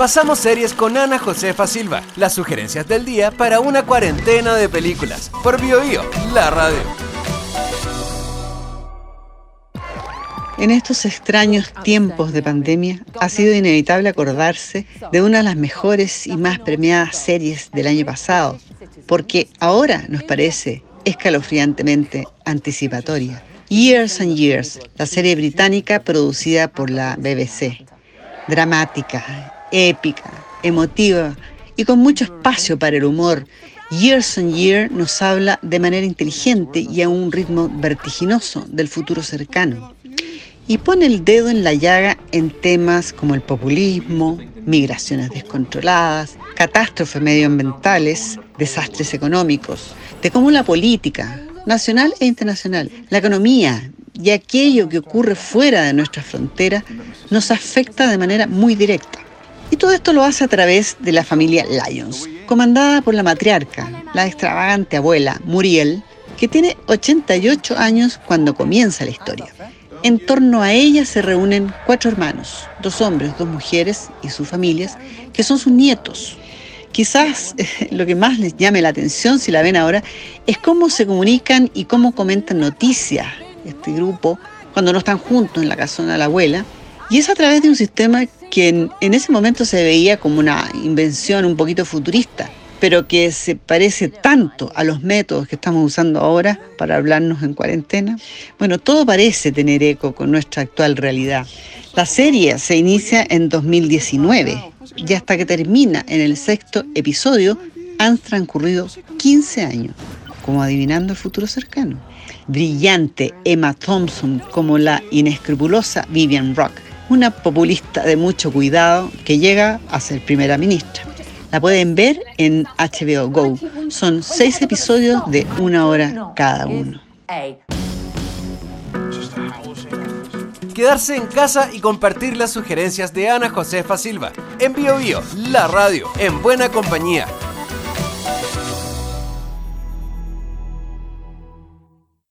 Pasamos series con Ana Josefa Silva, las sugerencias del día para una cuarentena de películas. Por BioBio, la radio. En estos extraños tiempos de pandemia ha sido inevitable acordarse de una de las mejores y más premiadas series del año pasado, porque ahora nos parece escalofriantemente anticipatoria. Years and Years, la serie británica producida por la BBC. Dramática, épica, emotiva y con mucho espacio para el humor. Years and Years nos habla de manera inteligente y a un ritmo vertiginoso del futuro cercano. Y pone el dedo en la llaga en temas como el populismo, migraciones descontroladas, catástrofes medioambientales, desastres económicos, de cómo la política, nacional e internacional, la economía y aquello que ocurre fuera de nuestra frontera nos afecta de manera muy directa. Y todo esto lo hace a través de la familia Lyons, comandada por la matriarca, la extravagante abuela Muriel, que tiene 88 años cuando comienza la historia. En torno a ella se reúnen cuatro hermanos, dos hombres, dos mujeres y sus familias, que son sus nietos. Quizás lo que más les llame la atención, si la ven ahora, es cómo se comunican y cómo comentan noticias este grupo cuando no están juntos en la casona de la abuela. Y es a través de un sistema que en, ese momento se veía como una invención un poquito futurista, pero que se parece tanto a los métodos que estamos usando ahora para hablarnos en cuarentena. Bueno, todo parece tener eco con nuestra actual realidad. La serie se inicia en 2019 y hasta que termina en el sexto episodio han transcurrido 15 años, como adivinando el futuro cercano. Brillante Emma Thompson como la inescrupulosa Vivian Rock una populista de mucho cuidado que llega a ser primera ministra. La pueden ver en HBO Go. Son seis episodios de una hora cada uno. Quedarse en casa y compartir las sugerencias de Ana Josefa Silva. En Bio, Bio la radio, en buena compañía.